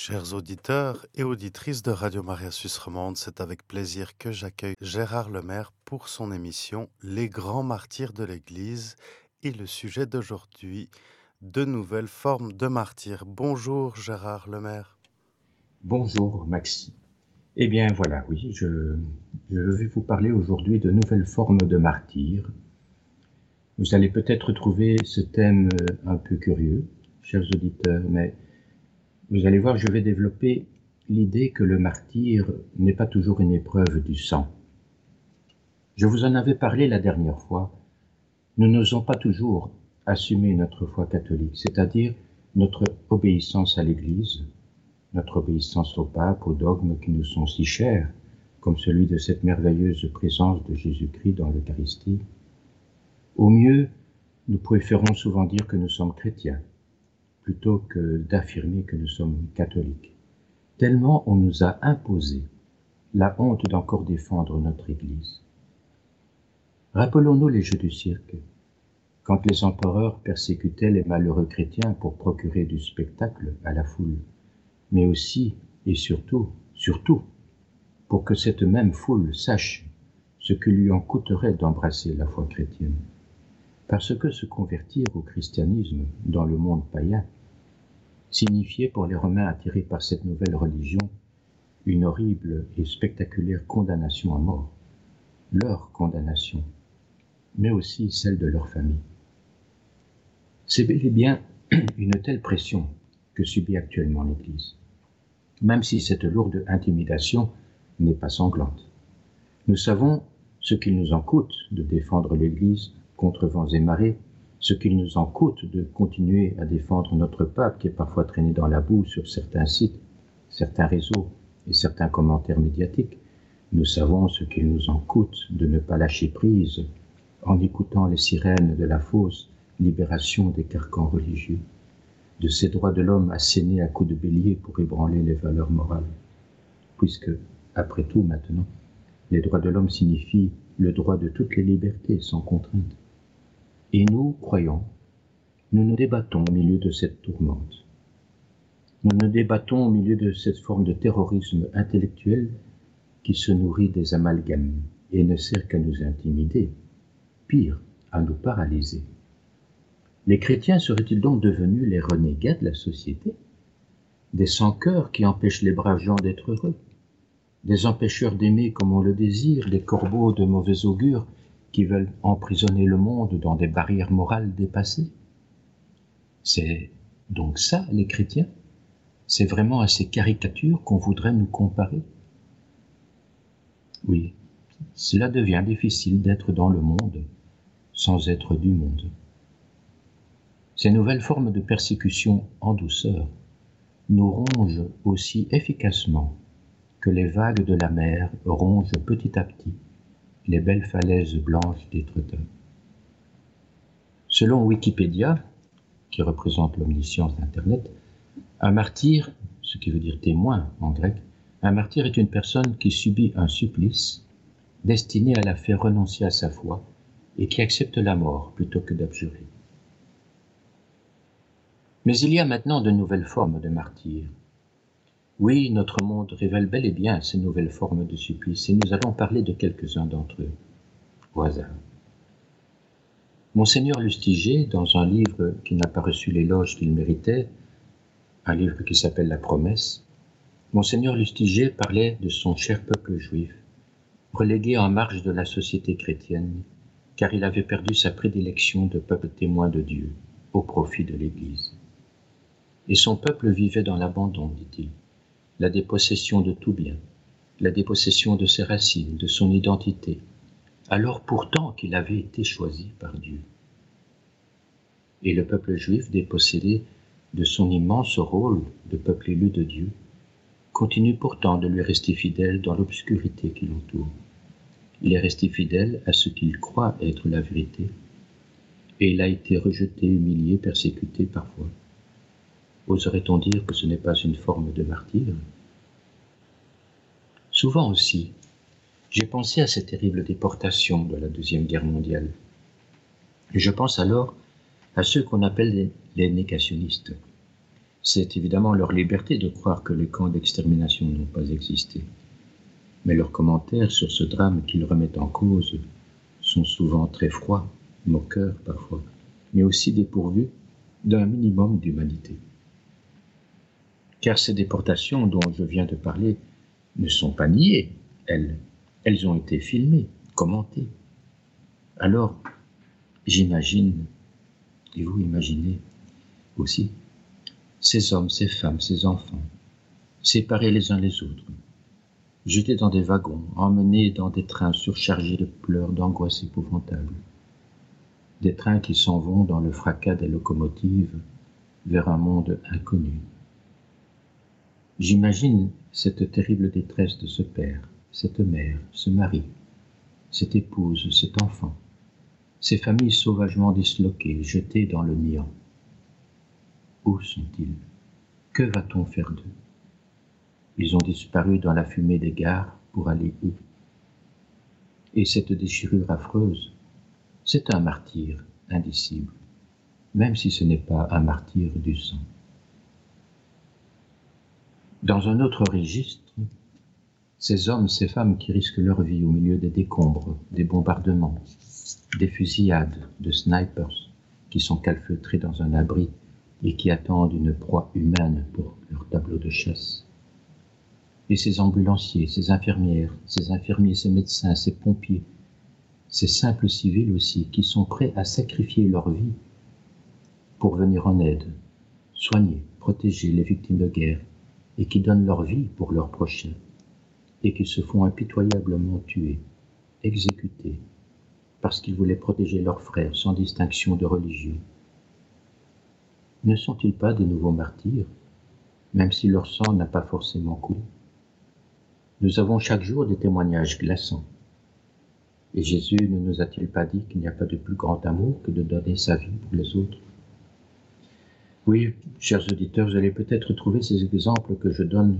Chers auditeurs et auditrices de Radio Maria Suisse Romande, c'est avec plaisir que j'accueille Gérard Lemaire pour son émission Les grands martyrs de l'Église et le sujet d'aujourd'hui, de nouvelles formes de martyrs. Bonjour Gérard Lemaire. Bonjour Maxime. Eh bien voilà, oui, je, je vais vous parler aujourd'hui de nouvelles formes de martyrs. Vous allez peut-être trouver ce thème un peu curieux, chers auditeurs, mais vous allez voir, je vais développer l'idée que le martyr n'est pas toujours une épreuve du sang. Je vous en avais parlé la dernière fois. Nous n'osons pas toujours assumer notre foi catholique, c'est-à-dire notre obéissance à l'Église, notre obéissance au pape, aux dogmes qui nous sont si chers, comme celui de cette merveilleuse présence de Jésus-Christ dans l'Eucharistie. Au mieux, nous préférons souvent dire que nous sommes chrétiens plutôt que d'affirmer que nous sommes catholiques. Tellement on nous a imposé la honte d'encore défendre notre Église. Rappelons-nous les jeux du cirque, quand les empereurs persécutaient les malheureux chrétiens pour procurer du spectacle à la foule, mais aussi et surtout, surtout, pour que cette même foule sache ce que lui en coûterait d'embrasser la foi chrétienne. Parce que se convertir au christianisme dans le monde païen signifiait pour les Romains attirés par cette nouvelle religion une horrible et spectaculaire condamnation à mort, leur condamnation, mais aussi celle de leur famille. C'est bel et bien une telle pression que subit actuellement l'Église, même si cette lourde intimidation n'est pas sanglante. Nous savons ce qu'il nous en coûte de défendre l'Église contre vents et marées, ce qu'il nous en coûte de continuer à défendre notre pape qui est parfois traîné dans la boue sur certains sites, certains réseaux et certains commentaires médiatiques. Nous savons ce qu'il nous en coûte de ne pas lâcher prise en écoutant les sirènes de la fausse libération des carcans religieux, de ces droits de l'homme assénés à coups de bélier pour ébranler les valeurs morales. Puisque, après tout maintenant, les droits de l'homme signifient le droit de toutes les libertés sans contrainte. Et nous, croyons, nous nous débattons au milieu de cette tourmente. Nous nous débattons au milieu de cette forme de terrorisme intellectuel qui se nourrit des amalgames et ne sert qu'à nous intimider, pire, à nous paralyser. Les chrétiens seraient-ils donc devenus les renégats de la société? Des sans-cœurs qui empêchent les braves gens d'être heureux? Des empêcheurs d'aimer comme on le désire, des corbeaux de mauvais augure qui veulent emprisonner le monde dans des barrières morales dépassées. C'est donc ça, les chrétiens C'est vraiment à ces caricatures qu'on voudrait nous comparer Oui, cela devient difficile d'être dans le monde sans être du monde. Ces nouvelles formes de persécution en douceur nous rongent aussi efficacement que les vagues de la mer rongent petit à petit les belles falaises blanches d'Étretat. Selon Wikipédia, qui représente l'omniscience d'Internet, un martyr, ce qui veut dire témoin en grec, un martyr est une personne qui subit un supplice destiné à la faire renoncer à sa foi et qui accepte la mort plutôt que d'abjurer. Mais il y a maintenant de nouvelles formes de martyrs. Oui, notre monde révèle bel et bien ces nouvelles formes de supplice, et nous allons parler de quelques-uns d'entre eux, au hasard. Monseigneur Lustiger, dans un livre qui n'a pas reçu l'éloge qu'il méritait, un livre qui s'appelle La Promesse, Monseigneur Lustiger parlait de son cher peuple juif, relégué en marge de la société chrétienne, car il avait perdu sa prédilection de peuple témoin de Dieu au profit de l'Église. Et son peuple vivait dans l'abandon, dit-il la dépossession de tout bien, la dépossession de ses racines, de son identité, alors pourtant qu'il avait été choisi par Dieu. Et le peuple juif, dépossédé de son immense rôle de peuple élu de Dieu, continue pourtant de lui rester fidèle dans l'obscurité qui l'entoure. Il est resté fidèle à ce qu'il croit être la vérité, et il a été rejeté, humilié, persécuté parfois. Oserait-on dire que ce n'est pas une forme de martyr? Souvent aussi, j'ai pensé à cette terrible déportation de la Deuxième Guerre mondiale. Et je pense alors à ceux qu'on appelle les négationnistes, C'est évidemment leur liberté de croire que les camps d'extermination n'ont pas existé. Mais leurs commentaires sur ce drame qu'ils remettent en cause sont souvent très froids, moqueurs parfois, mais aussi dépourvus d'un minimum d'humanité. Car ces déportations dont je viens de parler ne sont pas niées, elles. Elles ont été filmées, commentées. Alors, j'imagine, et vous imaginez aussi, ces hommes, ces femmes, ces enfants, séparés les uns les autres, jetés dans des wagons, emmenés dans des trains surchargés de pleurs, d'angoisses épouvantables, des trains qui s'en vont dans le fracas des locomotives vers un monde inconnu. J'imagine cette terrible détresse de ce père, cette mère, ce mari, cette épouse, cet enfant, ces familles sauvagement disloquées, jetées dans le néant. Où sont-ils? Que va-t-on faire d'eux? Ils ont disparu dans la fumée des gares pour aller où? Et cette déchirure affreuse, c'est un martyr indicible, même si ce n'est pas un martyr du sang. Dans un autre registre, ces hommes, ces femmes qui risquent leur vie au milieu des décombres, des bombardements, des fusillades, de snipers qui sont calfeutrés dans un abri et qui attendent une proie humaine pour leur tableau de chasse. Et ces ambulanciers, ces infirmières, ces infirmiers, ces médecins, ces pompiers, ces simples civils aussi, qui sont prêts à sacrifier leur vie pour venir en aide, soigner, protéger les victimes de guerre, et qui donnent leur vie pour leurs prochains, et qui se font impitoyablement tuer, exécuter, parce qu'ils voulaient protéger leurs frères sans distinction de religion. Ne sont-ils pas des nouveaux martyrs, même si leur sang n'a pas forcément coulé? Nous avons chaque jour des témoignages glaçants. Et Jésus ne nous a-t-il pas dit qu'il n'y a pas de plus grand amour que de donner sa vie pour les autres? Oui, chers auditeurs, vous allez peut-être trouver ces exemples que je donne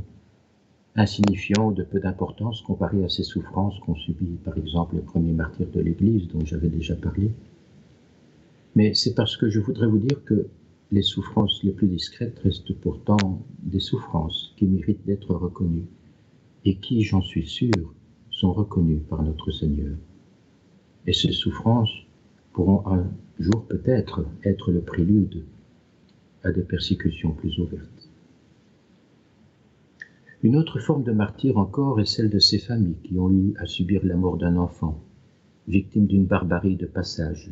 insignifiants ou de peu d'importance comparés à ces souffrances qu'ont subies par exemple les premiers martyrs de l'Église dont j'avais déjà parlé. Mais c'est parce que je voudrais vous dire que les souffrances les plus discrètes restent pourtant des souffrances qui méritent d'être reconnues et qui, j'en suis sûr, sont reconnues par notre Seigneur. Et ces souffrances pourront un jour peut-être être le prélude des persécutions plus ouvertes. Une autre forme de martyr encore est celle de ces familles qui ont eu à subir la mort d'un enfant, victime d'une barbarie de passage,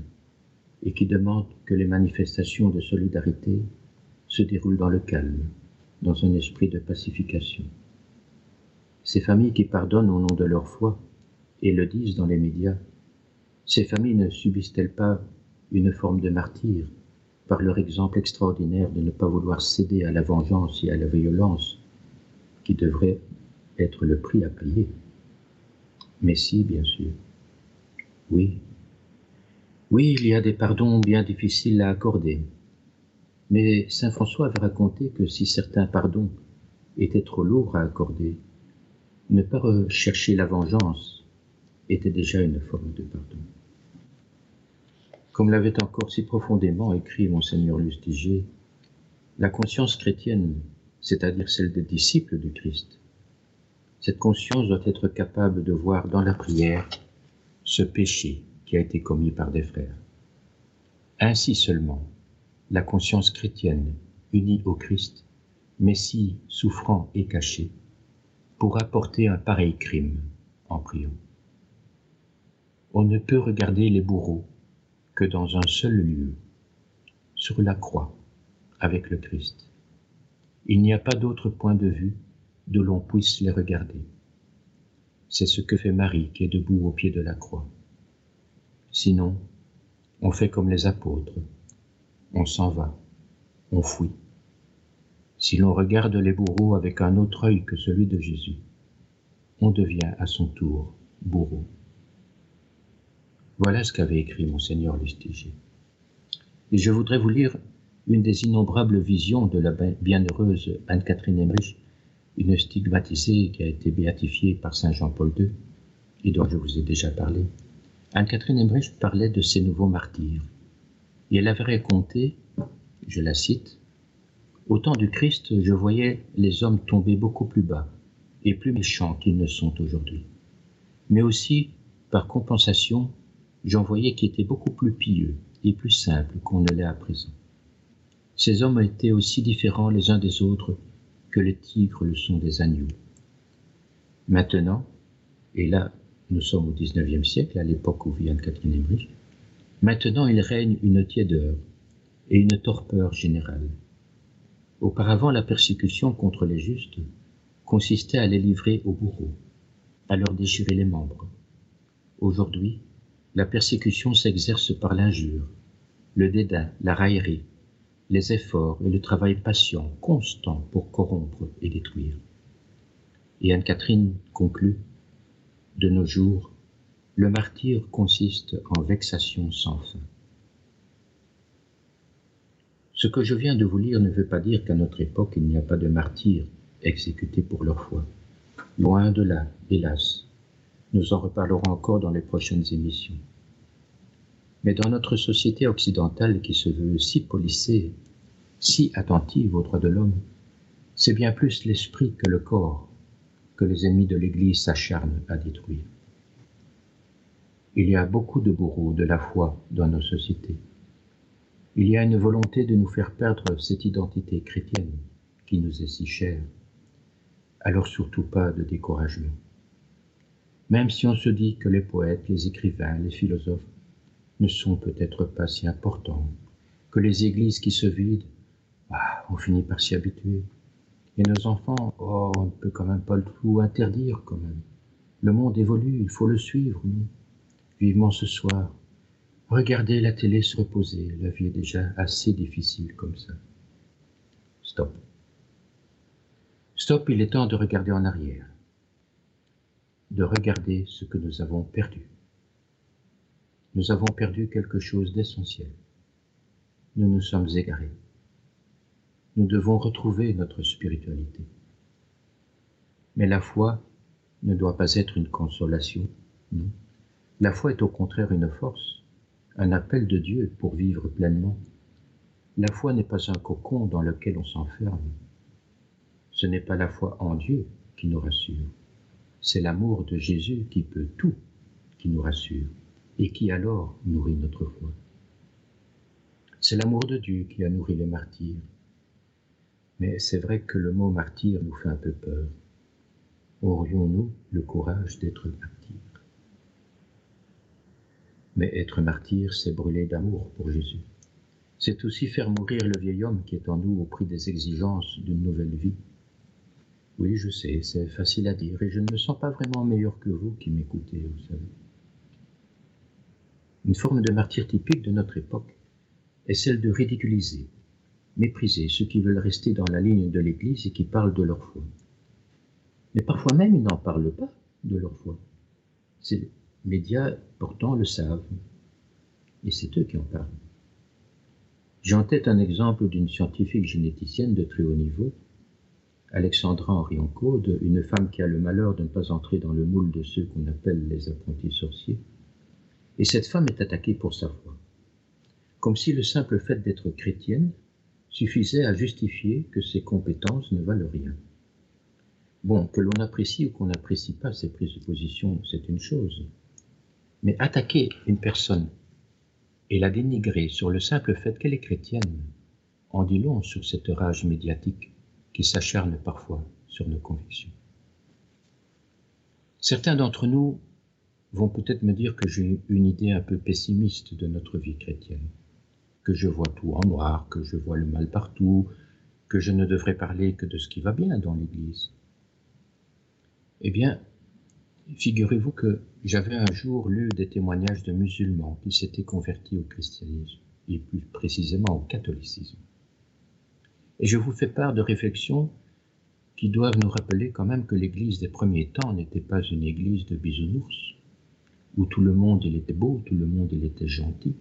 et qui demandent que les manifestations de solidarité se déroulent dans le calme, dans un esprit de pacification. Ces familles qui pardonnent au nom de leur foi et le disent dans les médias ces familles ne subissent-elles pas une forme de martyr par leur exemple extraordinaire de ne pas vouloir céder à la vengeance et à la violence qui devrait être le prix à payer Mais si, bien sûr. Oui. Oui, il y a des pardons bien difficiles à accorder. Mais Saint François avait raconté que si certains pardons étaient trop lourds à accorder, ne pas rechercher la vengeance était déjà une forme de pardon. Comme l'avait encore si profondément écrit monseigneur Lustiger, la conscience chrétienne, c'est-à-dire celle des disciples du Christ, cette conscience doit être capable de voir dans la prière ce péché qui a été commis par des frères. Ainsi seulement, la conscience chrétienne, unie au Christ, Messie souffrant et caché, pourra porter un pareil crime en priant. On ne peut regarder les bourreaux que dans un seul lieu, sur la croix, avec le Christ. Il n'y a pas d'autre point de vue d'où l'on puisse les regarder. C'est ce que fait Marie qui est debout au pied de la croix. Sinon, on fait comme les apôtres. On s'en va, on fuit. Si l'on regarde les bourreaux avec un autre œil que celui de Jésus, on devient à son tour bourreau. Voilà ce qu'avait écrit monseigneur Lustiger. Et je voudrais vous lire une des innombrables visions de la bienheureuse Anne-Catherine Emmerich, une stigmatisée qui a été béatifiée par Saint Jean-Paul II et dont je vous ai déjà parlé. Anne-Catherine Emmerich parlait de ces nouveaux martyrs. Et elle avait raconté, je la cite, Au temps du Christ, je voyais les hommes tomber beaucoup plus bas et plus méchants qu'ils ne sont aujourd'hui. Mais aussi, par compensation, j'en voyais qui étaient beaucoup plus pieux et plus simples qu'on ne l'est à présent. Ces hommes étaient aussi différents les uns des autres que les tigres le sont des agneaux. Maintenant, et là nous sommes au XIXe siècle, à l'époque où vit Anne-Catherine Emmerich, maintenant il règne une tiédeur et une torpeur générale. Auparavant, la persécution contre les justes consistait à les livrer aux bourreaux, à leur déchirer les membres. Aujourd'hui, la persécution s'exerce par l'injure, le dédain, la raillerie, les efforts et le travail patient, constant pour corrompre et détruire. Et Anne-Catherine conclut, de nos jours, le martyr consiste en vexation sans fin. Ce que je viens de vous lire ne veut pas dire qu'à notre époque il n'y a pas de martyrs exécutés pour leur foi. Loin de là, hélas. Nous en reparlerons encore dans les prochaines émissions. Mais dans notre société occidentale qui se veut si polissée, si attentive aux droits de l'homme, c'est bien plus l'esprit que le corps que les ennemis de l'Église s'acharnent à détruire. Il y a beaucoup de bourreaux de la foi dans nos sociétés. Il y a une volonté de nous faire perdre cette identité chrétienne qui nous est si chère. Alors surtout pas de découragement. Même si on se dit que les poètes, les écrivains, les philosophes ne sont peut-être pas si importants, que les églises qui se vident, ah, on finit par s'y habituer. Et nos enfants, oh, on ne peut quand même pas tout interdire quand même. Le monde évolue, il faut le suivre, Vivement ce soir. Regardez la télé se reposer, la vie est déjà assez difficile comme ça. Stop. Stop, il est temps de regarder en arrière. De regarder ce que nous avons perdu nous avons perdu quelque chose d'essentiel. Nous nous sommes égarés. Nous devons retrouver notre spiritualité. Mais la foi ne doit pas être une consolation, non. La foi est au contraire une force, un appel de Dieu pour vivre pleinement. La foi n'est pas un cocon dans lequel on s'enferme. Ce n'est pas la foi en Dieu qui nous rassure, c'est l'amour de Jésus qui peut tout qui nous rassure et qui alors nourrit notre foi. C'est l'amour de Dieu qui a nourri les martyrs. Mais c'est vrai que le mot martyr nous fait un peu peur. Aurions-nous le courage d'être martyrs? Mais être martyr, c'est brûler d'amour pour Jésus. C'est aussi faire mourir le vieil homme qui est en nous au prix des exigences d'une nouvelle vie. Oui, je sais, c'est facile à dire, et je ne me sens pas vraiment meilleur que vous qui m'écoutez, vous savez. Une forme de martyr typique de notre époque est celle de ridiculiser, mépriser ceux qui veulent rester dans la ligne de l'Église et qui parlent de leur foi. Mais parfois même, ils n'en parlent pas de leur foi. Ces médias, pourtant, le savent. Et c'est eux qui en parlent. J'ai en tête un exemple d'une scientifique généticienne de très haut niveau, Alexandra Henri-Encaude, une femme qui a le malheur de ne pas entrer dans le moule de ceux qu'on appelle les apprentis sorciers, et cette femme est attaquée pour sa foi. Comme si le simple fait d'être chrétienne suffisait à justifier que ses compétences ne valent rien. Bon, que l'on apprécie ou qu'on n'apprécie pas de position, c'est une chose. Mais attaquer une personne et la dénigrer sur le simple fait qu'elle est chrétienne, en dit long sur cette rage médiatique qui s'acharne parfois sur nos convictions. Certains d'entre nous vont peut-être me dire que j'ai une idée un peu pessimiste de notre vie chrétienne, que je vois tout en noir, que je vois le mal partout, que je ne devrais parler que de ce qui va bien dans l'Église. Eh bien, figurez-vous que j'avais un jour lu des témoignages de musulmans qui s'étaient convertis au christianisme, et plus précisément au catholicisme. Et je vous fais part de réflexions qui doivent nous rappeler quand même que l'Église des premiers temps n'était pas une Église de bisounours, où tout le monde il était beau, tout le monde il était gentil.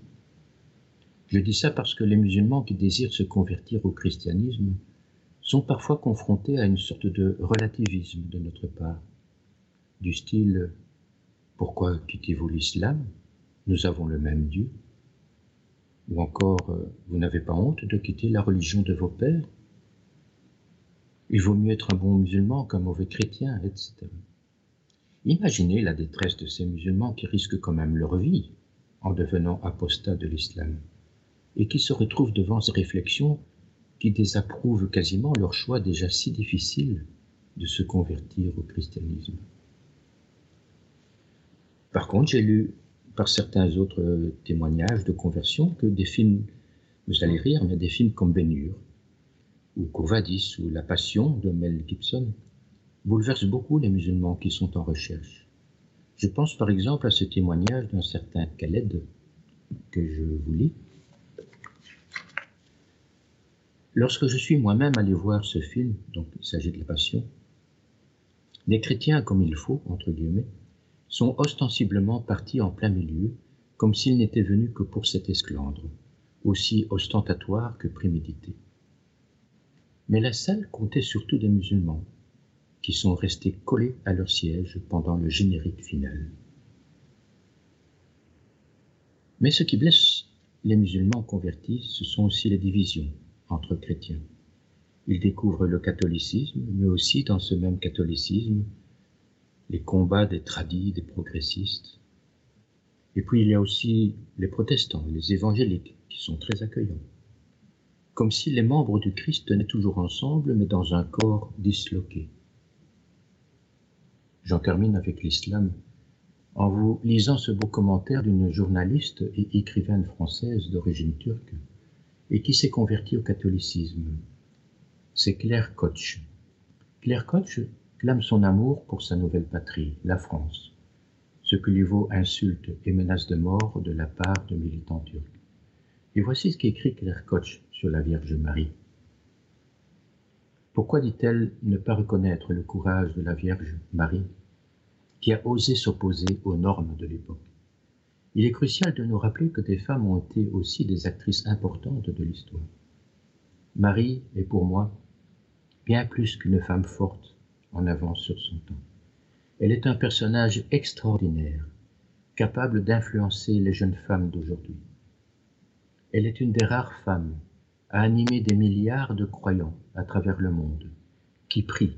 Je dis ça parce que les musulmans qui désirent se convertir au christianisme sont parfois confrontés à une sorte de relativisme de notre part, du style Pourquoi quittez-vous l'islam? Nous avons le même Dieu. Ou encore Vous n'avez pas honte de quitter la religion de vos pères? Il vaut mieux être un bon musulman qu'un mauvais chrétien, etc. Imaginez la détresse de ces musulmans qui risquent quand même leur vie en devenant apostats de l'islam et qui se retrouvent devant ces réflexions qui désapprouvent quasiment leur choix déjà si difficile de se convertir au christianisme. Par contre, j'ai lu par certains autres témoignages de conversion que des films, vous allez rire, mais des films comme Ben ou Courvadis ou La Passion de Mel Gibson bouleversent beaucoup les musulmans qui sont en recherche. Je pense par exemple à ce témoignage d'un certain Khaled que je vous lis. Lorsque je suis moi-même allé voir ce film, donc il s'agit de la Passion, des chrétiens comme il faut, entre guillemets, sont ostensiblement partis en plein milieu, comme s'ils n'étaient venus que pour cet esclandre, aussi ostentatoire que prémédité. Mais la salle comptait surtout des musulmans, qui sont restés collés à leur siège pendant le générique final. Mais ce qui blesse les musulmans convertis, ce sont aussi les divisions entre chrétiens. Ils découvrent le catholicisme, mais aussi dans ce même catholicisme, les combats des tradis, des progressistes. Et puis il y a aussi les protestants, les évangéliques, qui sont très accueillants. Comme si les membres du Christ tenaient toujours ensemble, mais dans un corps disloqué. J'en termine avec l'islam en vous lisant ce beau commentaire d'une journaliste et écrivaine française d'origine turque et qui s'est convertie au catholicisme. C'est Claire Koch. Claire Koch clame son amour pour sa nouvelle patrie, la France, ce que lui vaut insultes et menaces de mort de la part de militants turcs. Et voici ce qu'écrit Claire Koch sur la Vierge Marie. Pourquoi dit-elle ne pas reconnaître le courage de la Vierge Marie qui a osé s'opposer aux normes de l'époque? Il est crucial de nous rappeler que des femmes ont été aussi des actrices importantes de l'histoire. Marie est pour moi bien plus qu'une femme forte en avance sur son temps. Elle est un personnage extraordinaire, capable d'influencer les jeunes femmes d'aujourd'hui. Elle est une des rares femmes à animer des milliards de croyants à travers le monde, qui prient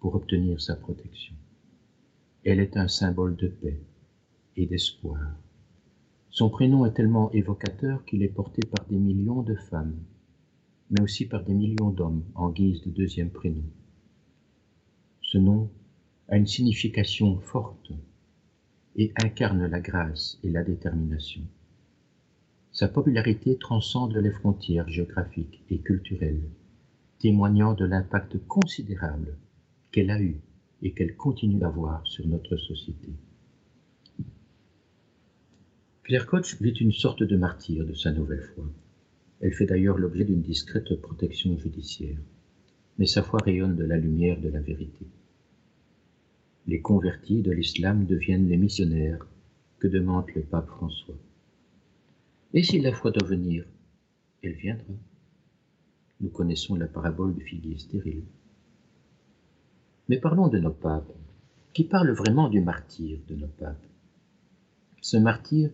pour obtenir sa protection. Elle est un symbole de paix et d'espoir. Son prénom est tellement évocateur qu'il est porté par des millions de femmes, mais aussi par des millions d'hommes en guise de deuxième prénom. Ce nom a une signification forte et incarne la grâce et la détermination. Sa popularité transcende les frontières géographiques et culturelles, témoignant de l'impact considérable qu'elle a eu et qu'elle continue d'avoir sur notre société. Claire Koch vit une sorte de martyr de sa nouvelle foi. Elle fait d'ailleurs l'objet d'une discrète protection judiciaire, mais sa foi rayonne de la lumière de la vérité les convertis de l'islam deviennent les missionnaires que demande le pape François. Et si la foi doit venir, elle viendra. Nous connaissons la parabole du figuier stérile. Mais parlons de nos papes, qui parlent vraiment du martyr de nos papes. Ce martyr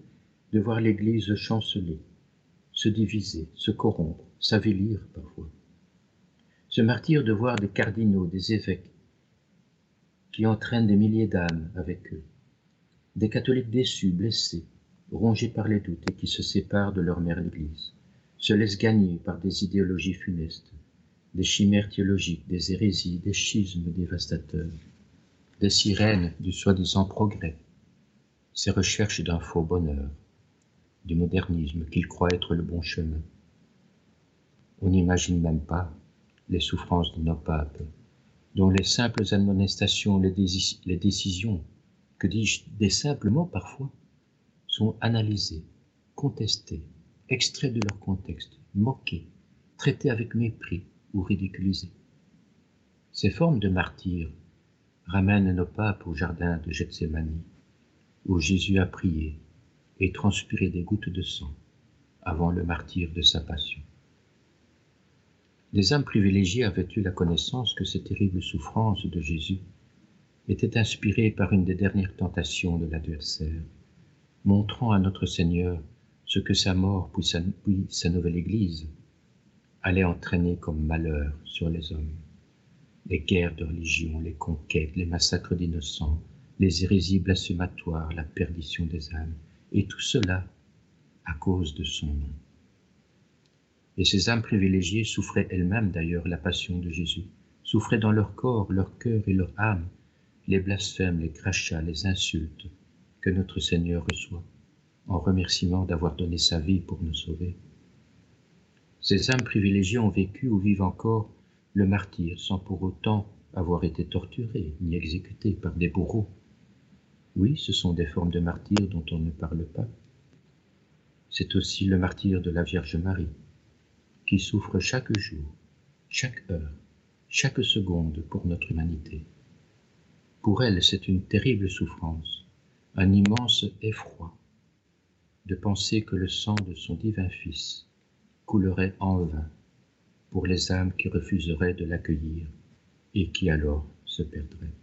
de voir l'Église chanceler, se diviser, se corrompre, s'avilir parfois. Ce martyr de voir des cardinaux, des évêques, qui entraînent des milliers d'âmes avec eux. Des catholiques déçus, blessés, rongés par les doutes et qui se séparent de leur mère l'Église, se laissent gagner par des idéologies funestes, des chimères théologiques, des hérésies, des schismes dévastateurs, des sirènes du soi-disant progrès, ces recherches d'un faux bonheur, du modernisme qu'ils croient être le bon chemin. On n'imagine même pas les souffrances de nos papes, dont les simples admonestations, les, décisions, que dis-je, des simples mots parfois, sont analysés, contestés, extraits de leur contexte, moqués, traités avec mépris ou ridiculisés. Ces formes de martyrs ramènent nos papes au jardin de Gethsemane, où Jésus a prié et transpiré des gouttes de sang avant le martyr de sa passion. Les âmes privilégiées avaient eu la connaissance que ces terribles souffrances de Jésus étaient inspirées par une des dernières tentations de l'adversaire, montrant à notre Seigneur ce que sa mort puis sa, sa nouvelle Église allait entraîner comme malheur sur les hommes. Les guerres de religion, les conquêtes, les massacres d'innocents, les hérésies blasphématoires, la perdition des âmes, et tout cela à cause de son nom. Et ces âmes privilégiées souffraient elles-mêmes d'ailleurs la passion de Jésus, souffraient dans leur corps, leur cœur et leur âme les blasphèmes, les crachats, les insultes que notre Seigneur reçoit en remerciement d'avoir donné sa vie pour nous sauver. Ces âmes privilégiées ont vécu ou vivent encore le martyr sans pour autant avoir été torturées ni exécutées par des bourreaux. Oui, ce sont des formes de martyr dont on ne parle pas. C'est aussi le martyr de la Vierge Marie, qui souffre chaque jour, chaque heure, chaque seconde pour notre humanité. Pour elle, c'est une terrible souffrance, un immense effroi de penser que le sang de son divin Fils coulerait en vain pour les âmes qui refuseraient de l'accueillir et qui alors se perdraient.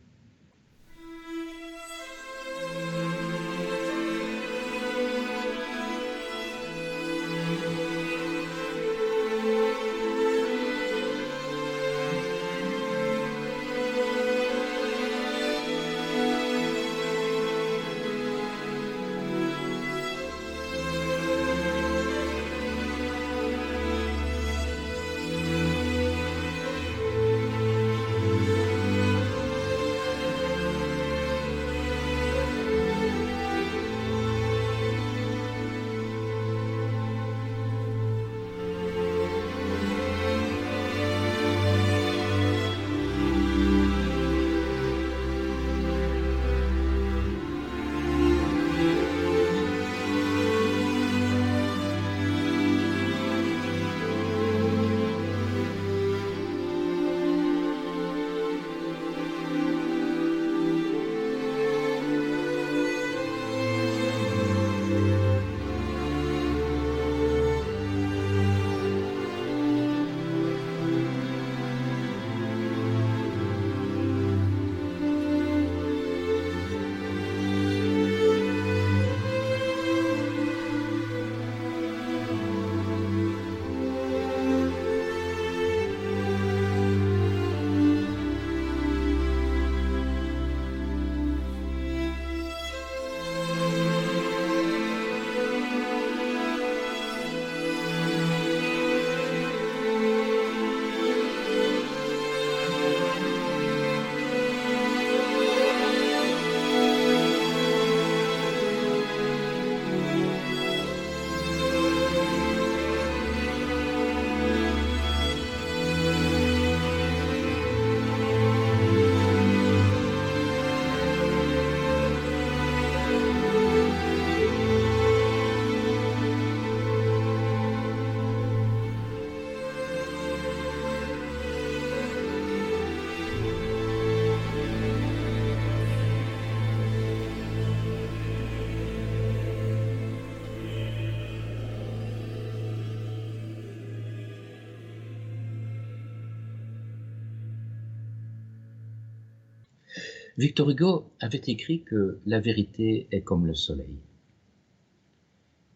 Victor Hugo avait écrit que la vérité est comme le soleil.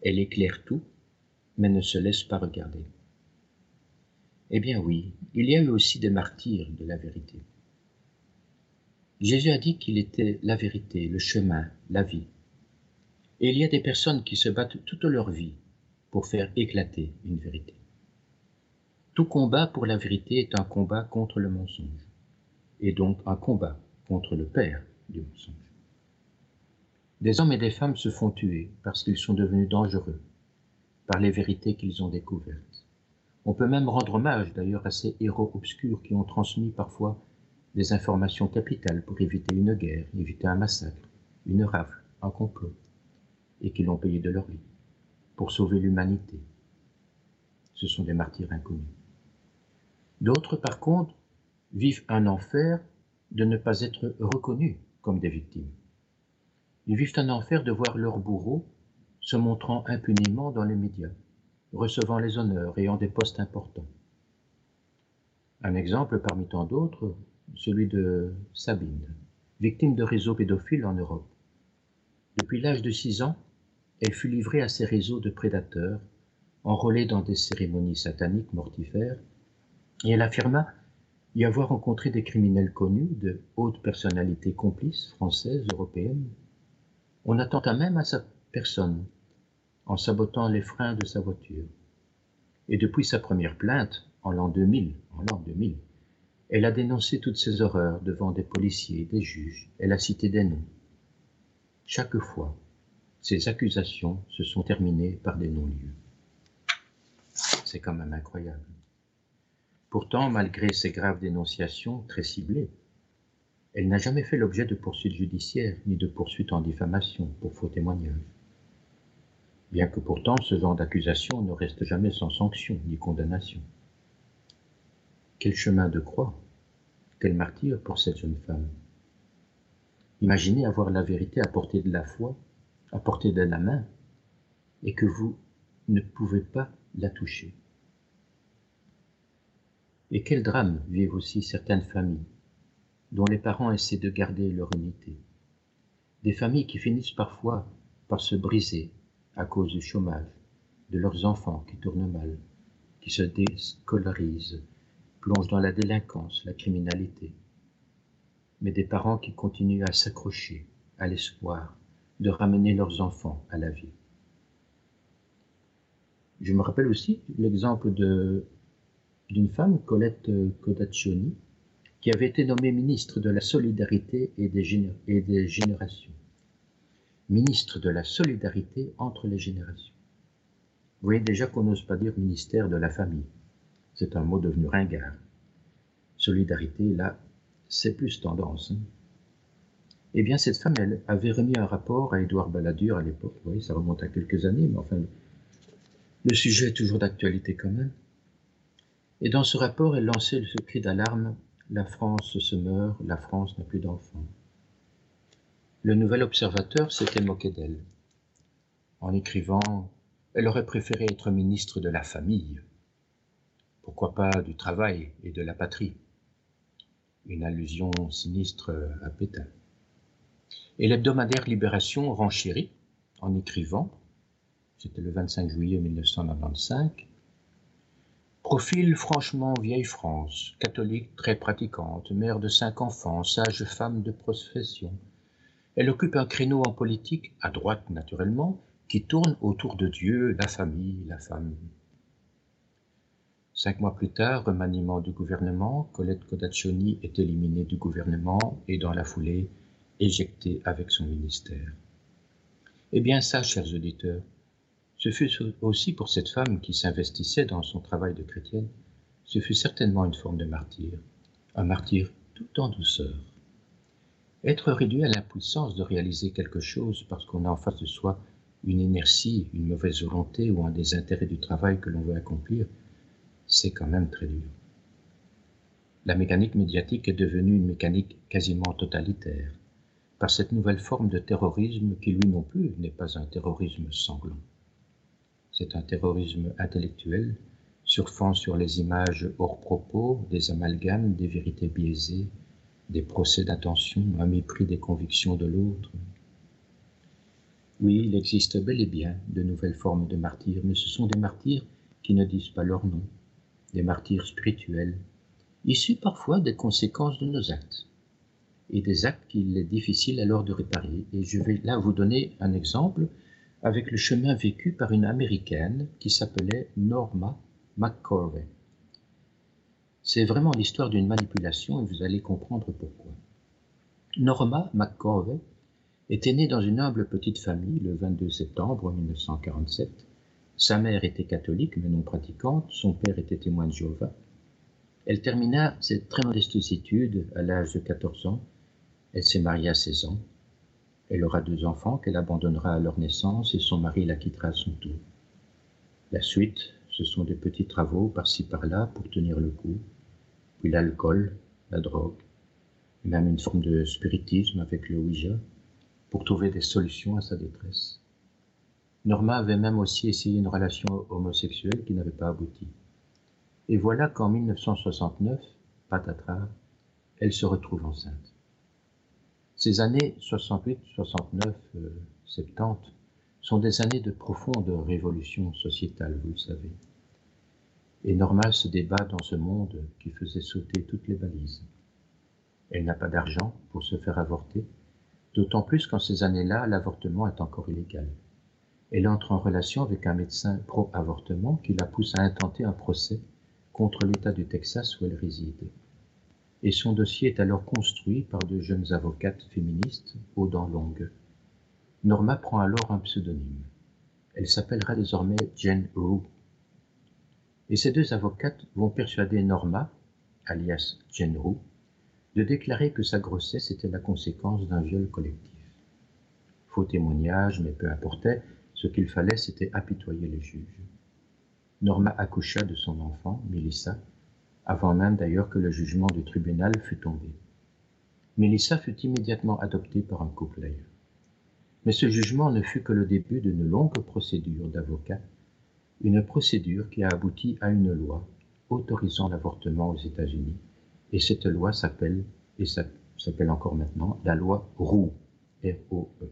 Elle éclaire tout, mais ne se laisse pas regarder. Eh bien oui, il y a eu aussi des martyrs de la vérité. Jésus a dit qu'il était la vérité, le chemin, la vie. Et il y a des personnes qui se battent toute leur vie pour faire éclater une vérité. Tout combat pour la vérité est un combat contre le mensonge, et donc un combat contre le père du mensonge. Des hommes et des femmes se font tuer parce qu'ils sont devenus dangereux par les vérités qu'ils ont découvertes. On peut même rendre hommage d'ailleurs à ces héros obscurs qui ont transmis parfois des informations capitales pour éviter une guerre, éviter un massacre, une rafle, un complot, et qui l'ont payé de leur vie pour sauver l'humanité. Ce sont des martyrs inconnus. D'autres, par contre, vivent un enfer de ne pas être reconnus comme des victimes. Ils vivent un enfer de voir leurs bourreaux se montrant impunément dans les médias, recevant les honneurs, ayant des postes importants. Un exemple parmi tant d'autres, celui de Sabine, victime de réseaux pédophiles en Europe. Depuis l'âge de 6 ans, elle fut livrée à ces réseaux de prédateurs, enrôlée dans des cérémonies sataniques mortifères, et elle affirma y avoir rencontré des criminels connus, de hautes personnalités complices, françaises, européennes. On attenta même à sa personne, en sabotant les freins de sa voiture. Et depuis sa première plainte, en l'an 2000, en l'an 2000, elle a dénoncé toutes ces horreurs devant des policiers, des juges, elle a cité des noms. Chaque fois, ces accusations se sont terminées par des non-lieux. C'est quand même incroyable. Pourtant, malgré ces graves dénonciations très ciblées, elle n'a jamais fait l'objet de poursuites judiciaires ni de poursuites en diffamation pour faux témoignages. Bien que pourtant ce genre d'accusation ne reste jamais sans sanction ni condamnation. Quel chemin de croix, quel martyr pour cette jeune femme? Imaginez avoir la vérité à portée de la foi, à portée de la main, et que vous ne pouvez pas la toucher. Et quel drame vivent aussi certaines familles, dont les parents essaient de garder leur unité. Des familles qui finissent parfois par se briser à cause du chômage, de leurs enfants qui tournent mal, qui se déscolarisent, plongent dans la délinquance, la criminalité. Mais des parents qui continuent à s'accrocher à l'espoir de ramener leurs enfants à la vie. Je me rappelle aussi l'exemple de d'une femme, Colette Codaccioni, qui avait été nommée ministre de la Solidarité et des, et des Générations. Ministre de la Solidarité entre les générations. Vous voyez déjà qu'on n'ose pas dire ministère de la famille. C'est un mot devenu ringard. Solidarité, là, c'est plus tendance. Hein. Eh bien, cette femme, elle avait remis un rapport à Édouard Balladur à l'époque. Vous voyez, ça remonte à quelques années, mais enfin, le sujet est toujours d'actualité quand même. Et dans ce rapport, elle lançait ce cri d'alarme La France se meurt, la France n'a plus d'enfants. Le nouvel observateur s'était moqué d'elle, en écrivant Elle aurait préféré être ministre de la famille. Pourquoi pas du travail et de la patrie? Une allusion sinistre à Pétain. Et l'hebdomadaire Libération renchérit en écrivant, c'était le 25 juillet 1995, Profil franchement vieille France, catholique très pratiquante, mère de cinq enfants, sage femme de profession. Elle occupe un créneau en politique, à droite naturellement, qui tourne autour de Dieu, la famille, la femme. Cinq mois plus tard, remaniement du gouvernement, Colette Codaccioni est éliminée du gouvernement et dans la foulée, éjectée avec son ministère. Eh bien ça, chers auditeurs, ce fut aussi pour cette femme qui s'investissait dans son travail de chrétienne, ce fut certainement une forme de martyr, un martyr tout en douceur. Être réduit à l'impuissance de réaliser quelque chose parce qu'on a en face de soi une inertie, une mauvaise volonté ou un des intérêts du travail que l'on veut accomplir, c'est quand même très dur. La mécanique médiatique est devenue une mécanique quasiment totalitaire, par cette nouvelle forme de terrorisme qui lui non plus n'est pas un terrorisme sanglant. C'est un terrorisme intellectuel, surfant sur les images hors propos, des amalgames, des vérités biaisées, des procès d'intention, un mépris des convictions de l'autre. Oui, il existe bel et bien de nouvelles formes de martyrs, mais ce sont des martyrs qui ne disent pas leur nom, des martyrs spirituels, issus parfois des conséquences de nos actes, et des actes qu'il est difficile alors de réparer. Et je vais là vous donner un exemple avec le chemin vécu par une Américaine qui s'appelait Norma McCorvey. C'est vraiment l'histoire d'une manipulation et vous allez comprendre pourquoi. Norma McCorvey était née dans une humble petite famille le 22 septembre 1947. Sa mère était catholique mais non pratiquante, son père était témoin de Jéhovah. Elle termina cette très modeste études à l'âge de 14 ans. Elle s'est mariée à 16 ans. Elle aura deux enfants qu'elle abandonnera à leur naissance et son mari la quittera à son tour. La suite, ce sont des petits travaux par-ci par-là pour tenir le coup, puis l'alcool, la drogue, même une forme de spiritisme avec le Ouija, pour trouver des solutions à sa détresse. Norma avait même aussi essayé une relation homosexuelle qui n'avait pas abouti. Et voilà qu'en 1969, patatras, elle se retrouve enceinte. Ces années 68, 69, 70 sont des années de profonde révolution sociétale, vous le savez. Et Norma se débat dans ce monde qui faisait sauter toutes les balises. Elle n'a pas d'argent pour se faire avorter, d'autant plus qu'en ces années-là, l'avortement est encore illégal. Elle entre en relation avec un médecin pro-avortement qui la pousse à intenter un procès contre l'État du Texas où elle réside. Et son dossier est alors construit par de jeunes avocates féministes aux dents longues. Norma prend alors un pseudonyme. Elle s'appellera désormais Jane Rue. Et ces deux avocates vont persuader Norma, alias Jane Rue, de déclarer que sa grossesse était la conséquence d'un viol collectif. Faux témoignage, mais peu importait, ce qu'il fallait c'était apitoyer les juges. Norma accoucha de son enfant, Melissa, avant même d'ailleurs que le jugement du tribunal fût tombé. Melissa fut immédiatement adoptée par un couple d'ailleurs. Mais ce jugement ne fut que le début d'une longue procédure d'avocat, une procédure qui a abouti à une loi autorisant l'avortement aux États-Unis et cette loi s'appelle, et s'appelle encore maintenant, la loi R-O-E.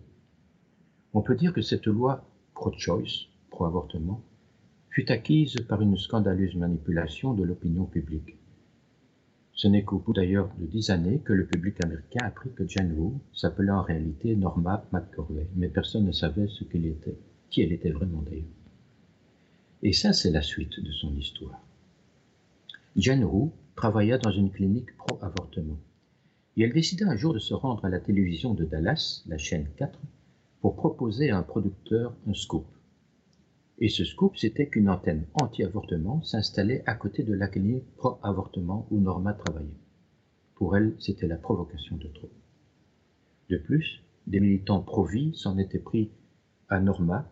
On peut dire que cette loi pro-choice, pro-avortement, fut acquise par une scandaleuse manipulation de l'opinion publique. Ce n'est qu'au bout d'ailleurs de dix années que le public américain apprit que Jane Roe s'appelait en réalité Norma McCorvey, mais personne ne savait ce qu'elle était, qui elle était vraiment d'ailleurs. Et ça, c'est la suite de son histoire. Jane Roe travailla dans une clinique pro-avortement. Et elle décida un jour de se rendre à la télévision de Dallas, la chaîne 4, pour proposer à un producteur un scoop. Et ce scoop, c'était qu'une antenne anti-avortement s'installait à côté de la clinique pro-avortement où Norma travaillait. Pour elle, c'était la provocation de trop. De plus, des militants pro-vie s'en étaient pris à Norma,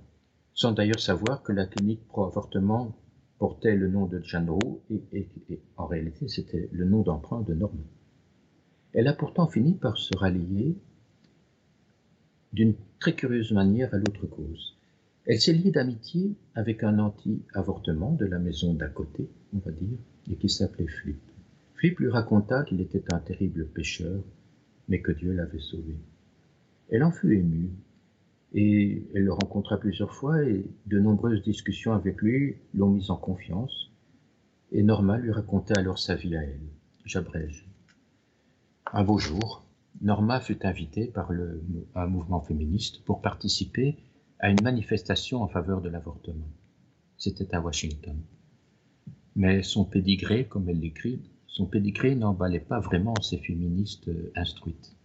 sans d'ailleurs savoir que la clinique pro-avortement portait le nom de Jeanne Roux et, en réalité c'était le nom d'emprunt de Norma. Elle a pourtant fini par se rallier d'une très curieuse manière à l'autre cause. Elle s'est liée d'amitié avec un anti-avortement de la maison d'à côté, on va dire, et qui s'appelait Flip. Flip lui raconta qu'il était un terrible pécheur, mais que Dieu l'avait sauvé. Elle en fut émue et elle le rencontra plusieurs fois et de nombreuses discussions avec lui l'ont mise en confiance. Et Norma lui racontait alors sa vie à elle. J'abrège. Un beau jour, Norma fut invitée par un mouvement féministe pour participer à une manifestation en faveur de l'avortement. C'était à Washington. Mais son pédigré, comme elle l'écrit, son pédigré n'emballait pas vraiment ces féministes instruites.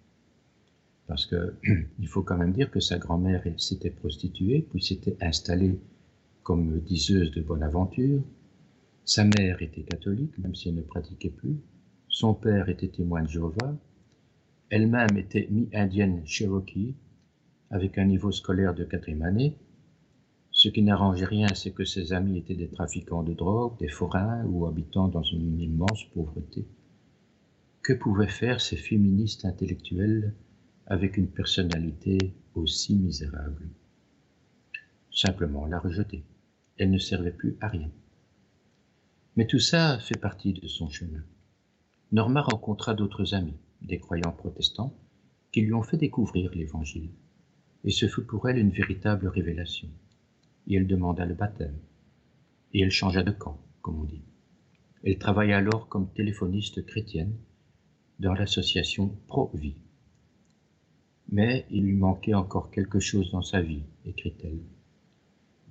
Parce que il faut quand même dire que sa grand-mère s'était prostituée, puis s'était installée comme diseuse de bonne aventure. Sa mère était catholique, même si elle ne pratiquait plus. Son père était témoin de Jéhovah. Elle-même était mi-indienne Cherokee, avec un niveau scolaire de quatrième année. Ce qui n'arrangeait rien, c'est que ses amis étaient des trafiquants de drogue, des forains ou habitants dans une immense pauvreté. Que pouvaient faire ces féministes intellectuelles avec une personnalité aussi misérable? Simplement la rejeter. Elle ne servait plus à rien. Mais tout ça fait partie de son chemin. Norma rencontra d'autres amis, des croyants protestants, qui lui ont fait découvrir l'Évangile. Et ce fut pour elle une véritable révélation. Et elle demanda le baptême. Et elle changea de camp, comme on dit. Elle travailla alors comme téléphoniste chrétienne dans l'association Pro-Vie. Mais il lui manquait encore quelque chose dans sa vie, écrit-elle.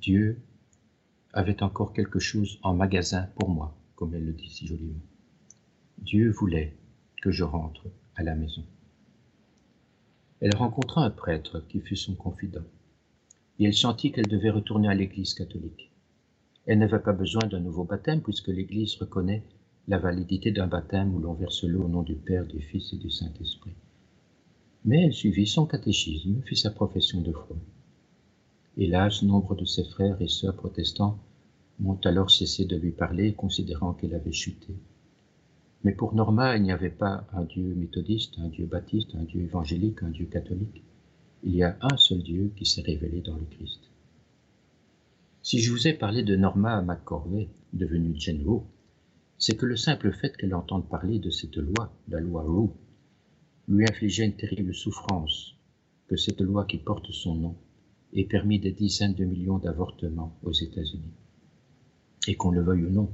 Dieu avait encore quelque chose en magasin pour moi, comme elle le dit si joliment. Dieu voulait que je rentre à la maison. Elle rencontra un prêtre qui fut son confident, et elle sentit qu'elle devait retourner à l'Église catholique. Elle n'avait pas besoin d'un nouveau baptême puisque l'Église reconnaît la validité d'un baptême où l'on verse l'eau au nom du Père, du Fils et du Saint-Esprit. Mais elle suivit son catéchisme, fit sa profession de foi. Hélas, nombre de ses frères et sœurs protestants m'ont alors cessé de lui parler, considérant qu'elle avait chuté. Mais pour Norma, il n'y avait pas un Dieu méthodiste, un Dieu baptiste, un Dieu évangélique, un Dieu catholique. Il y a un seul Dieu qui s'est révélé dans le Christ. Si je vous ai parlé de Norma McCorvey, devenue Jane c'est que le simple fait qu'elle entende parler de cette loi, la loi Roe, lui infligeait une terrible souffrance que cette loi qui porte son nom ait permis des dizaines de millions d'avortements aux États-Unis. Et qu'on le veuille ou non,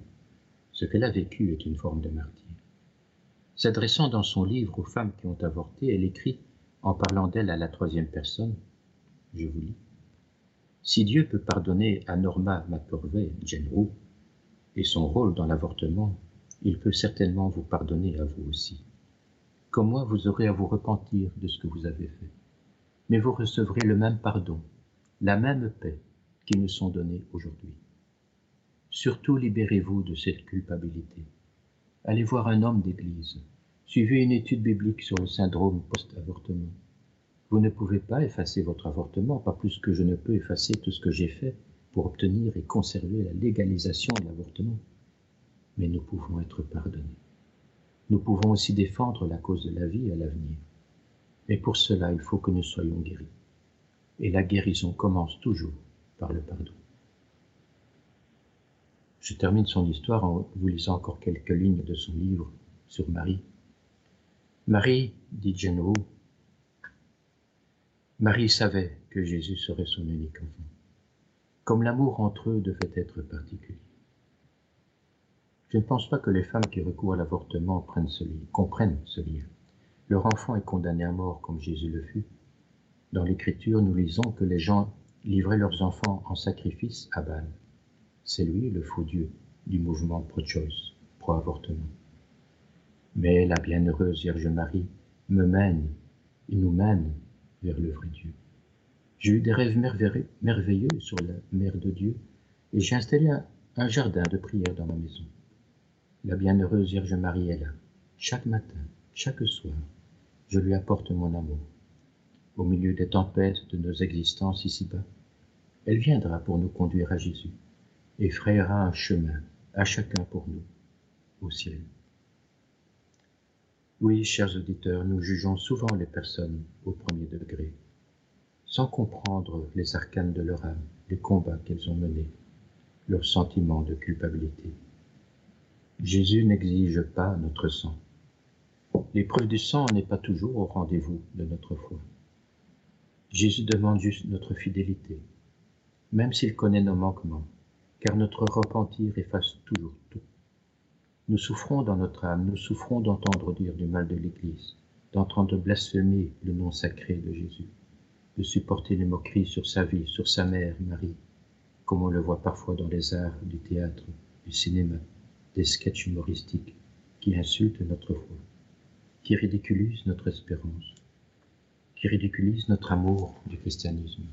Ce qu'elle a vécu est une forme de martyr. S'adressant dans son livre aux femmes qui ont avorté, elle écrit, en parlant d'elle à la troisième personne, je vous lis, Si Dieu peut pardonner à Norma McPurvey, Jenro, et son rôle dans l'avortement, il peut certainement vous pardonner à vous aussi. Comme moi, vous aurez à vous repentir de ce que vous avez fait. Mais vous recevrez le même pardon, la même paix qui me sont données aujourd'hui. Surtout libérez-vous de cette culpabilité. Allez voir un homme d'église. Suivez une étude biblique sur le syndrome post-avortement. Vous ne pouvez pas effacer votre avortement, pas plus que je ne peux effacer tout ce que j'ai fait pour obtenir et conserver la légalisation de l'avortement. Mais nous pouvons être pardonnés nous pouvons aussi défendre la cause de la vie à l'avenir. Mais pour cela, il faut que nous soyons guéris. Et la guérison commence toujours par le pardon. Je termine son histoire en vous lisant encore quelques lignes de son livre sur Marie. Marie, dit Genro, Marie savait que Jésus serait son unique enfant, comme l'amour entre eux devait être particulier. Je ne pense pas que les femmes qui recourent à l'avortement comprennent ce lien. Leur enfant est condamné à mort comme Jésus le fut. Dans l'Écriture, nous lisons que les gens livraient leurs enfants en sacrifice à Baal. C'est lui le faux Dieu du mouvement pro-choice, pro-avortement. Mais la bienheureuse Vierge Marie me mène et nous mène vers le vrai Dieu. J'ai eu des rêves merveilleux sur la mère de Dieu et j'ai installé un jardin de prière dans ma maison. La bienheureuse Vierge Marie est là. Chaque matin, chaque soir, je lui apporte mon amour. Au milieu des tempêtes de nos existences ici-bas, elle viendra pour nous conduire à Jésus et frayera un chemin à chacun pour nous au ciel. Oui, chers auditeurs, nous jugeons souvent les personnes au premier degré, sans comprendre les arcanes de leur âme, les combats qu'elles ont menés, leurs sentiments de culpabilité. Jésus n'exige pas notre sang. L'épreuve du sang n'est pas toujours au rendez-vous de notre foi. Jésus demande juste notre fidélité, même s'il connaît nos manquements, car notre repentir efface toujours tout. Nous souffrons dans notre âme, nous souffrons d'entendre dire du mal de l'Église, d'entendre blasphémer le nom sacré de Jésus, de supporter les moqueries sur sa vie, sur sa mère, Marie, comme on le voit parfois dans les arts du théâtre, du cinéma des sketchs humoristiques qui insultent notre foi, qui ridiculisent notre espérance, qui ridiculisent notre amour du christianisme.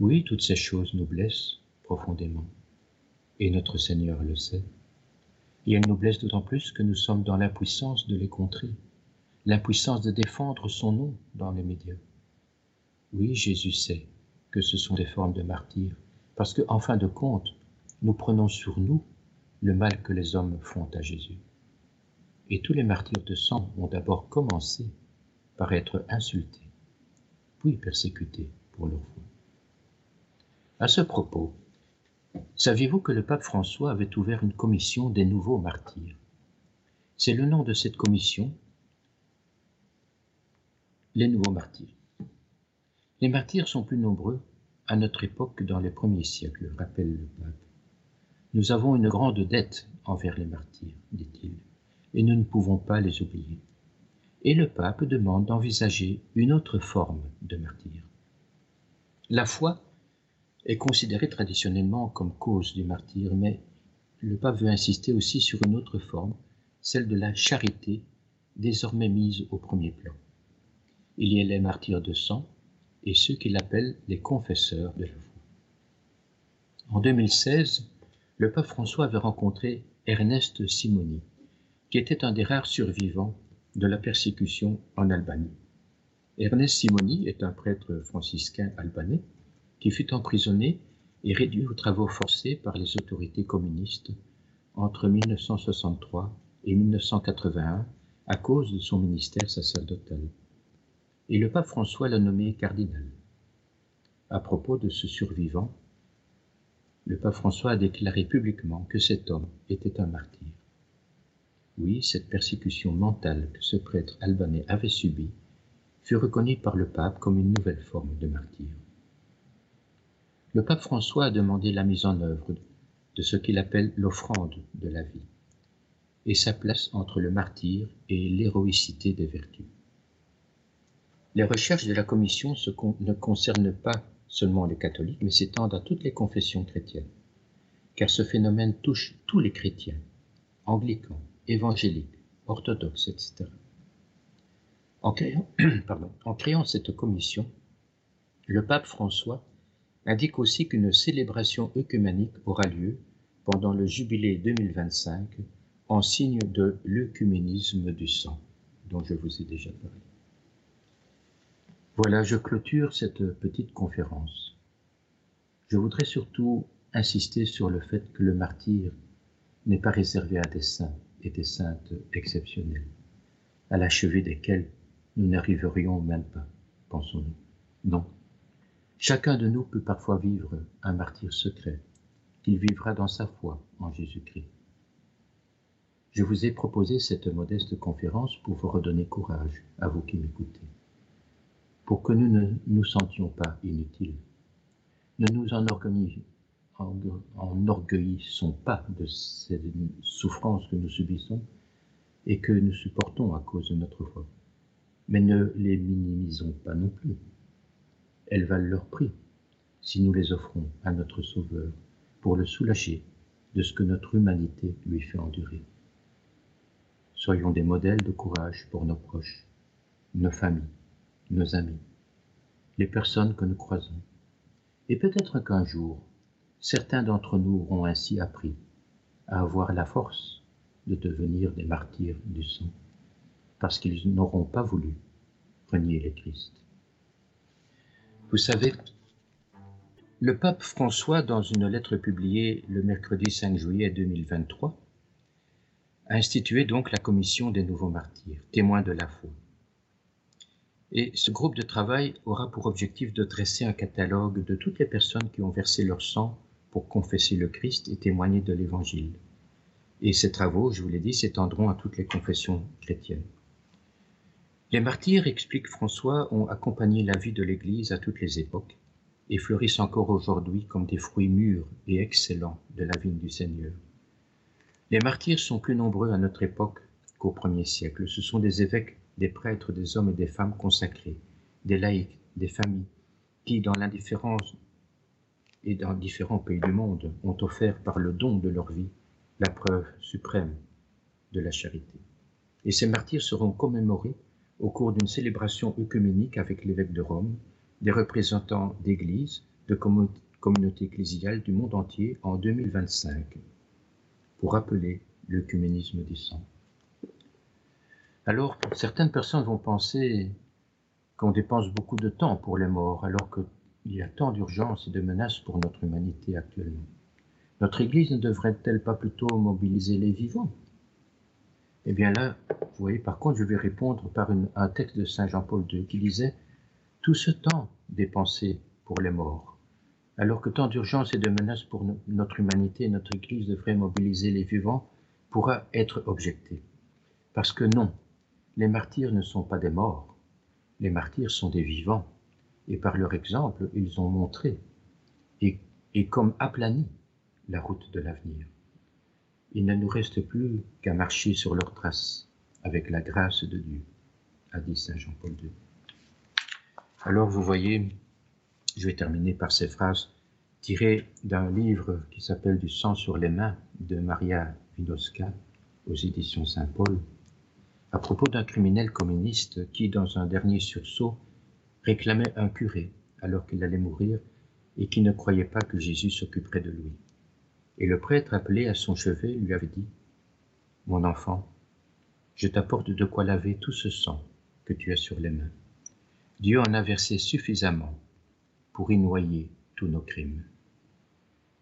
Oui, toutes ces choses nous blessent profondément, et notre Seigneur le sait. Et elles nous blessent d'autant plus que nous sommes dans l'impuissance de les contrer, l'impuissance de défendre son nom dans les médias. Oui, Jésus sait que ce sont des formes de martyrs, parce que, en fin de compte, nous prenons sur nous le mal que les hommes font à Jésus. Et tous les martyrs de sang ont d'abord commencé par être insultés, puis persécutés pour leur foi. À ce propos, saviez-vous que le pape François avait ouvert une commission des nouveaux martyrs? C'est le nom de cette commission, les nouveaux martyrs. Les martyrs sont plus nombreux à notre époque que dans les premiers siècles, rappelle le pape. Nous avons une grande dette envers les martyrs, dit-il, et nous ne pouvons pas les oublier. Et le pape demande d'envisager une autre forme de martyr. La foi est considérée traditionnellement comme cause du martyr, mais le pape veut insister aussi sur une autre forme, celle de la charité, désormais mise au premier plan. Il y a les martyrs de sang et ceux qu'il appelle les confesseurs de la foi. En 2016, le pape François avait rencontré Ernest Simoni, qui était un des rares survivants de la persécution en Albanie. Ernest Simoni est un prêtre franciscain albanais qui fut emprisonné et réduit aux travaux forcés par les autorités communistes entre 1963 et 1981 à cause de son ministère sacerdotal. Et le pape François l'a nommé cardinal. À propos de ce survivant, le pape François a déclaré publiquement que cet homme était un martyr. Oui, cette persécution mentale que ce prêtre albanais avait subie fut reconnue par le pape comme une nouvelle forme de martyr. Le pape François a demandé la mise en œuvre de ce qu'il appelle l'offrande de la vie, et sa place entre le martyr et l'héroïcité des vertus. Les recherches de la Commission ne concernent pas seulement les catholiques, mais s'étendent à toutes les confessions chrétiennes, car ce phénomène touche tous les chrétiens, anglicans, évangéliques, orthodoxes, etc. En créant, cette commission, le pape François indique aussi qu'une célébration œcuménique aura lieu pendant le jubilé 2025 en signe de l'œcuménisme du sang, dont je vous ai déjà parlé. Voilà, je clôture cette petite conférence. Je voudrais surtout insister sur le fait que le martyr n'est pas réservé à des saints et des saintes exceptionnels, à l'achever desquels nous n'arriverions même pas, pensons-nous. Non. Chacun de nous peut parfois vivre un martyr secret, qu'il vivra dans sa foi en Jésus-Christ. Je vous ai proposé cette modeste conférence pour vous redonner courage, à vous qui m'écoutez, pour que nous ne nous sentions pas inutiles. Ne nous enorgueillissons pas de ces souffrances que nous subissons et que nous supportons à cause de notre foi mais ne les minimisons pas non plus. Elles valent leur prix si nous les offrons à notre Sauveur pour le soulager de ce que notre humanité lui fait endurer. Soyons des modèles de courage pour nos proches, nos familles, nos amis, les personnes que nous croisons. Et peut-être qu'un jour, certains d'entre nous auront ainsi appris à avoir la force de devenir des martyrs du sang parce qu'ils n'auront pas voulu renier le Christ. Vous savez, le pape François, dans une lettre publiée le mercredi 5 juillet 2023, a institué donc la commission des nouveaux martyrs, témoins de la foi. Et ce groupe de travail aura pour objectif de dresser un catalogue de toutes les personnes qui ont versé leur sang pour confesser le Christ et témoigner de l'Évangile. Et ces travaux, je vous l'ai dit, s'étendront à toutes les confessions chrétiennes. Les martyrs, explique François, ont accompagné la vie de l'Église à toutes les époques et fleurissent encore aujourd'hui comme des fruits mûrs et excellents de la vigne du Seigneur. Les martyrs sont plus nombreux à notre époque qu'au premier siècle. Ce sont des évêques, des prêtres, des hommes et des femmes consacrés, des laïcs, des familles, qui, dans l'indifférence et dans différents pays du monde, ont offert par le don de leur vie la preuve suprême de la charité. Et ces martyrs seront commémorés au cours d'une célébration œcuménique avec l'évêque de Rome, des représentants d'églises, de communautés ecclésiales du monde entier en 2025, pour rappeler l'œcuménisme du sang. Alors, certaines personnes vont penser qu'on dépense beaucoup de temps pour les morts, alors qu'il y a tant d'urgences et de menaces pour notre humanité actuellement. Notre Église ne devrait-elle pas plutôt mobiliser les vivants? Eh bien là, vous voyez, par contre, je vais répondre par un texte de Saint Jean-Paul II qui disait Tout ce temps dépensé pour les morts, alors que tant d'urgences et de menaces pour notre humanité et notre Église devraient mobiliser les vivants, pourra être objecté. Parce que non, les martyrs ne sont pas des morts, les martyrs sont des vivants, et par leur exemple, ils ont montré et comme aplani la route de l'avenir il ne nous reste plus qu'à marcher sur leurs traces avec la grâce de Dieu, a dit Saint Jean-Paul II. Alors vous voyez, je vais terminer par ces phrases tirées d'un livre qui s'appelle Du sang sur les mains de Maria Vinoska aux éditions Saint-Paul, à propos d'un criminel communiste qui, dans un dernier sursaut, réclamait un curé alors qu'il allait mourir et qui ne croyait pas que Jésus s'occuperait de lui. Et le prêtre appelé à son chevet lui avait dit Mon enfant, je t'apporte de quoi laver tout ce sang que tu as sur les mains. Dieu en a versé suffisamment pour y noyer tous nos crimes.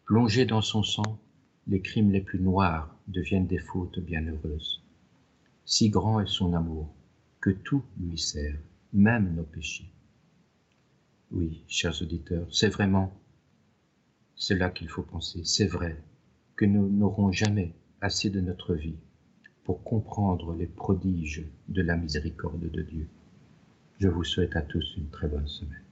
Plongés dans son sang, les crimes les plus noirs deviennent des fautes bienheureuses. Si grand est son amour que tout lui sert, même nos péchés. Oui, chers auditeurs, c'est vraiment cela qu'il faut penser. C'est vrai que nous n'aurons jamais assez de notre vie pour comprendre les prodiges de la miséricorde de Dieu. Je vous souhaite à tous une très bonne semaine.